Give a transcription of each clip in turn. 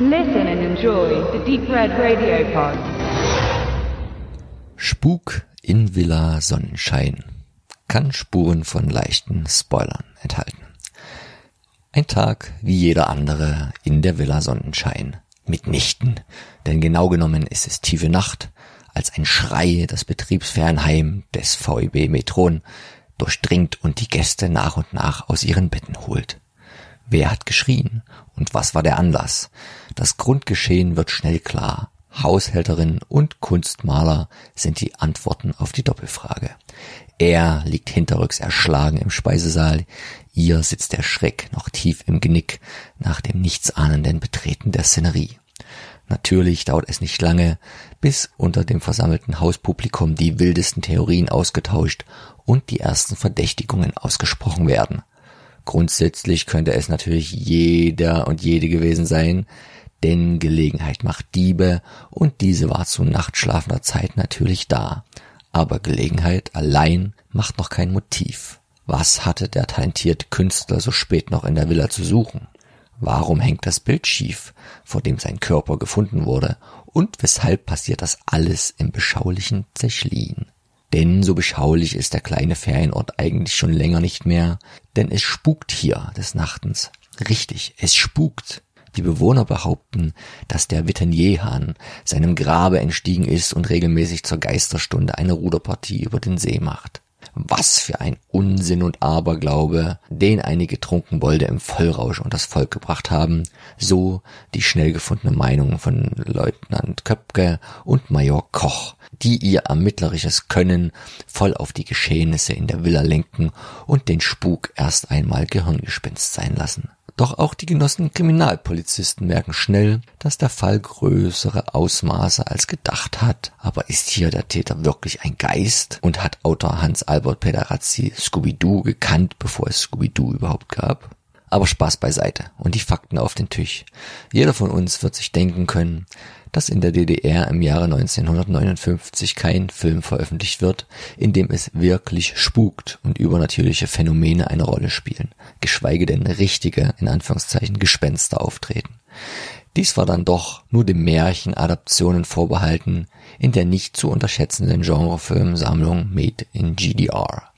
Listen and enjoy the Deep Red Radio Pod. Spuk in Villa Sonnenschein kann Spuren von leichten Spoilern enthalten. Ein Tag wie jeder andere in der Villa Sonnenschein. Mitnichten, denn genau genommen ist es tiefe Nacht, als ein Schrei das Betriebsfernheim des VEB Metron durchdringt und die Gäste nach und nach aus ihren Betten holt. Wer hat geschrien und was war der Anlass? Das Grundgeschehen wird schnell klar. Haushälterin und Kunstmaler sind die Antworten auf die Doppelfrage. Er liegt hinterrücks erschlagen im Speisesaal, ihr sitzt der Schreck noch tief im Genick nach dem nichtsahnenden Betreten der Szenerie. Natürlich dauert es nicht lange, bis unter dem versammelten Hauspublikum die wildesten Theorien ausgetauscht und die ersten Verdächtigungen ausgesprochen werden. Grundsätzlich könnte es natürlich jeder und jede gewesen sein, denn Gelegenheit macht Diebe und diese war zu nachtschlafender Zeit natürlich da. Aber Gelegenheit allein macht noch kein Motiv. Was hatte der talentierte Künstler so spät noch in der Villa zu suchen? Warum hängt das Bild schief, vor dem sein Körper gefunden wurde? Und weshalb passiert das alles im beschaulichen Zechlin? Denn so beschaulich ist der kleine Ferienort eigentlich schon länger nicht mehr, denn es spukt hier des Nachtens. Richtig, es spukt. Die Bewohner behaupten, dass der Vittenierhahn seinem Grabe entstiegen ist und regelmäßig zur Geisterstunde eine Ruderpartie über den See macht. Was für ein Unsinn und Aberglaube, den einige Trunkenbolde im Vollrausch und das Volk gebracht haben, so die schnell gefundene Meinung von Leutnant Köpke und Major Koch, die ihr ermittlerisches Können voll auf die Geschehnisse in der Villa lenken und den Spuk erst einmal Gehirngespinst sein lassen. Doch auch die genossenen Kriminalpolizisten merken schnell, dass der Fall größere Ausmaße als gedacht hat. Aber ist hier der Täter wirklich ein Geist? Und hat Autor Hans-Albert Pederazzi Scooby-Doo gekannt, bevor es Scooby-Doo überhaupt gab? Aber Spaß beiseite und die Fakten auf den Tisch. Jeder von uns wird sich denken können, dass in der DDR im Jahre 1959 kein Film veröffentlicht wird, in dem es wirklich spukt und übernatürliche Phänomene eine Rolle spielen, geschweige denn richtige, in Anführungszeichen, Gespenster auftreten. Dies war dann doch nur dem Märchen Adaptionen vorbehalten in der nicht zu unterschätzenden Genrefilmsammlung Made in GDR.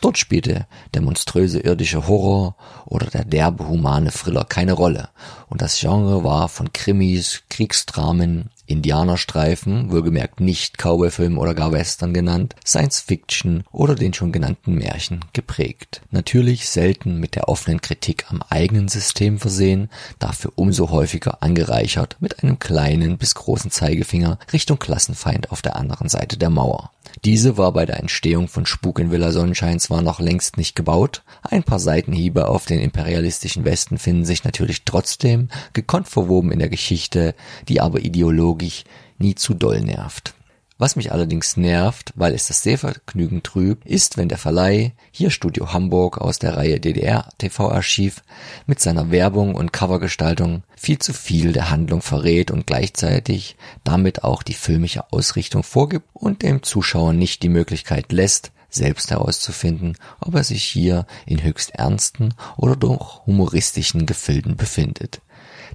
Dort spielte der monströse irdische Horror oder der derbe humane Thriller keine Rolle und das Genre war von Krimis, Kriegsdramen, Indianerstreifen, wohlgemerkt nicht Cowboyfilm oder gar Western genannt, Science Fiction oder den schon genannten Märchen geprägt. Natürlich selten mit der offenen Kritik am eigenen System versehen, dafür umso häufiger angereichert mit einem kleinen bis großen Zeigefinger Richtung Klassenfeind auf der anderen Seite der Mauer. Diese war bei der Entstehung von Spuk in Villa Sonnenschein zwar noch längst nicht gebaut, ein paar Seitenhiebe auf den imperialistischen Westen finden sich natürlich trotzdem, gekonnt verwoben in der Geschichte, die aber ideologisch nie zu doll nervt. Was mich allerdings nervt, weil es das Sehvergnügen trübt, ist, wenn der Verleih, hier Studio Hamburg aus der Reihe DDR TV Archiv, mit seiner Werbung und Covergestaltung viel zu viel der Handlung verrät und gleichzeitig damit auch die filmische Ausrichtung vorgibt und dem Zuschauer nicht die Möglichkeit lässt, selbst herauszufinden, ob er sich hier in höchst ernsten oder doch humoristischen Gefilden befindet.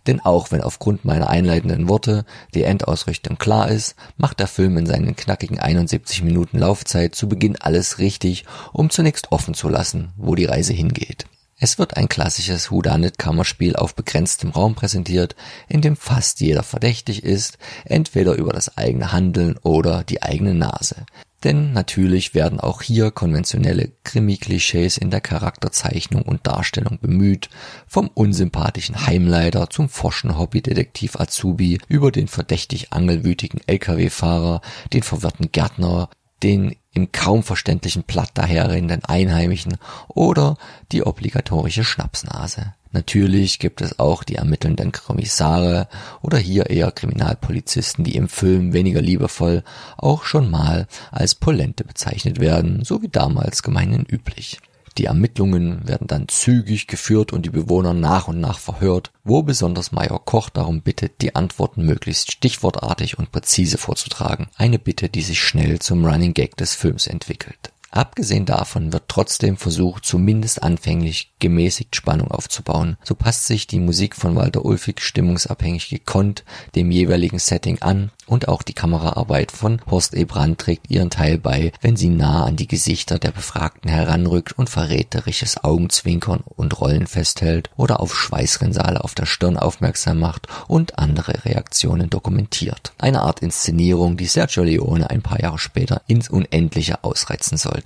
Denn auch wenn aufgrund meiner einleitenden Worte die Endausrichtung klar ist, macht der Film in seinen knackigen 71 Minuten Laufzeit zu Beginn alles richtig, um zunächst offen zu lassen, wo die Reise hingeht. Es wird ein klassisches Whodunit-Kammerspiel auf begrenztem Raum präsentiert, in dem fast jeder verdächtig ist, entweder über das eigene Handeln oder die eigene Nase. Denn natürlich werden auch hier konventionelle Krimi-Klischees in der Charakterzeichnung und Darstellung bemüht, vom unsympathischen Heimleiter zum forschen Hobbydetektiv Azubi über den verdächtig angelwütigen Lkw-Fahrer, den verwirrten Gärtner, den im kaum verständlichen Platt daherrennenden Einheimischen oder die obligatorische Schnapsnase. Natürlich gibt es auch die ermittelnden Kommissare oder hier eher Kriminalpolizisten, die im Film weniger liebevoll auch schon mal als Polente bezeichnet werden, so wie damals gemeinhin üblich. Die Ermittlungen werden dann zügig geführt und die Bewohner nach und nach verhört, wo besonders Major Koch darum bittet, die Antworten möglichst stichwortartig und präzise vorzutragen. Eine Bitte, die sich schnell zum Running Gag des Films entwickelt. Abgesehen davon wird trotzdem versucht, zumindest anfänglich gemäßigt Spannung aufzubauen. So passt sich die Musik von Walter Ulfig stimmungsabhängig gekonnt dem jeweiligen Setting an und auch die Kameraarbeit von Horst E. Brandt trägt ihren Teil bei, wenn sie nah an die Gesichter der Befragten heranrückt und verräterisches Augenzwinkern und Rollen festhält oder auf Schweißrinnsale auf der Stirn aufmerksam macht und andere Reaktionen dokumentiert. Eine Art Inszenierung, die Sergio Leone ein paar Jahre später ins Unendliche ausreizen sollte.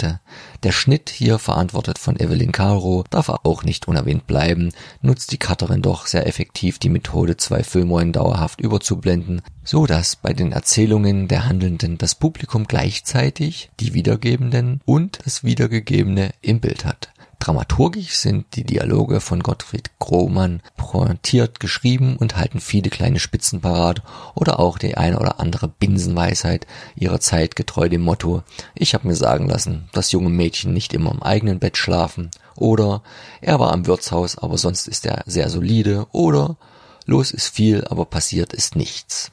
Der Schnitt hier verantwortet von Evelyn Caro darf auch nicht unerwähnt bleiben, nutzt die Cutterin doch sehr effektiv die Methode, zwei Filmrollen dauerhaft überzublenden, so dass bei den Erzählungen der Handelnden das Publikum gleichzeitig die Wiedergebenden und das Wiedergegebene im Bild hat. Dramaturgisch sind die Dialoge von Gottfried Grohmann pointiert geschrieben und halten viele kleine Spitzen parat oder auch die eine oder andere Binsenweisheit ihrer Zeit getreu dem Motto Ich habe mir sagen lassen, dass junge Mädchen nicht immer im eigenen Bett schlafen oder er war am Wirtshaus, aber sonst ist er sehr solide oder los ist viel, aber passiert ist nichts.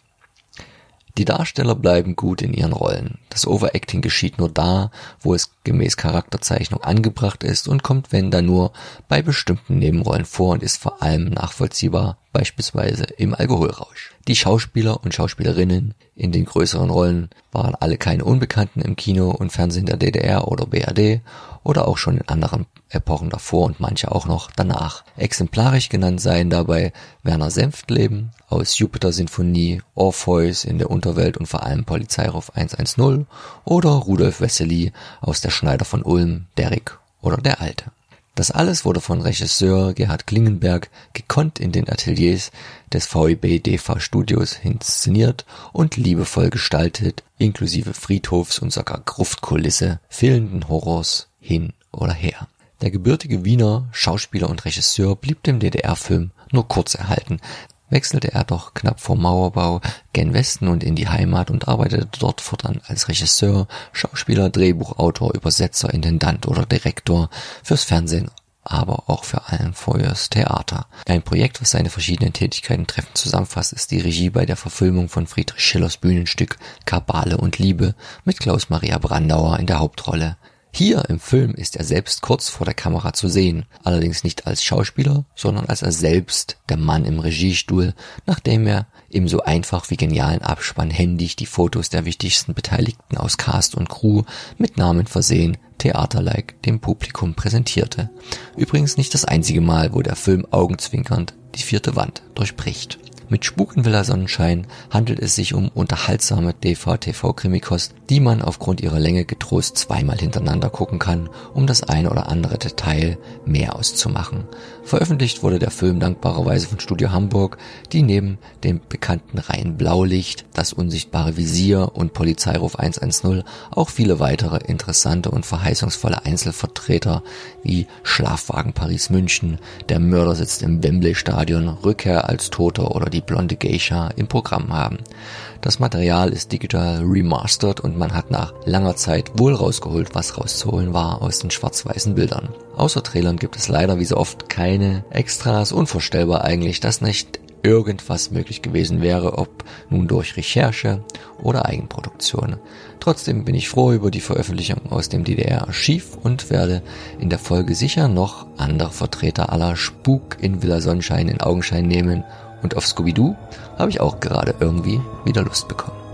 Die Darsteller bleiben gut in ihren Rollen. Das Overacting geschieht nur da, wo es gemäß Charakterzeichnung angebracht ist und kommt wenn dann nur bei bestimmten Nebenrollen vor und ist vor allem nachvollziehbar, beispielsweise im Alkoholrausch. Die Schauspieler und Schauspielerinnen in den größeren Rollen waren alle keine Unbekannten im Kino und Fernsehen der DDR oder BRD oder auch schon in anderen Epochen davor und manche auch noch danach. Exemplarisch genannt seien dabei Werner Senftleben aus Jupiter Sinfonie, Orpheus in der Unterwelt und vor allem Polizeiruf 110 oder Rudolf Wessely aus Der Schneider von Ulm, Derrick oder Der Alte. Das alles wurde von Regisseur Gerhard Klingenberg gekonnt in den Ateliers des VEB DV Studios inszeniert und liebevoll gestaltet, inklusive Friedhofs und sogar Gruftkulisse, fehlenden Horrors hin oder her. Der gebürtige Wiener Schauspieler und Regisseur blieb dem DDR-Film nur kurz erhalten, wechselte er doch knapp vor Mauerbau gen Westen und in die Heimat und arbeitete dort fortan als Regisseur, Schauspieler, Drehbuchautor, Übersetzer, Intendant oder Direktor fürs Fernsehen aber auch für allen fürs Theater. Ein Projekt, was seine verschiedenen Tätigkeiten treffend zusammenfasst, ist die Regie bei der Verfilmung von Friedrich Schillers Bühnenstück Kabale und Liebe mit Klaus Maria Brandauer in der Hauptrolle. Hier im Film ist er selbst kurz vor der Kamera zu sehen, allerdings nicht als Schauspieler, sondern als er selbst, der Mann im Regiestuhl, nachdem er im so einfach wie genialen Abspann händig die Fotos der wichtigsten Beteiligten aus Cast und Crew mit Namen versehen, theaterlike dem Publikum präsentierte. Übrigens nicht das einzige Mal, wo der Film augenzwinkernd die vierte Wand durchbricht. Mit Spukenvilla Sonnenschein handelt es sich um unterhaltsame DVTV-Krimikost, die man aufgrund ihrer Länge getrost zweimal hintereinander gucken kann, um das eine oder andere Detail mehr auszumachen. Veröffentlicht wurde der Film dankbarerweise von Studio Hamburg, die neben dem bekannten Reihen Blaulicht, das unsichtbare Visier und Polizeiruf 110 auch viele weitere interessante und verheißungsvolle Einzelvertreter wie Schlafwagen Paris München, Der Mörder sitzt im Wembley Stadion, Rückkehr als Toter oder die blonde Geisha im Programm haben. Das Material ist digital remastered und man hat nach langer Zeit wohl rausgeholt, was rauszuholen war aus den schwarz-weißen Bildern. Außer Trailern gibt es leider wie so oft keine Extras. Unvorstellbar eigentlich, dass nicht irgendwas möglich gewesen wäre, ob nun durch Recherche oder Eigenproduktion. Trotzdem bin ich froh über die Veröffentlichung aus dem DDR-Archiv und werde in der Folge sicher noch andere Vertreter aller Spuk in Villa Sonnenschein in Augenschein nehmen und auf Scooby-Doo habe ich auch gerade irgendwie wieder Lust bekommen.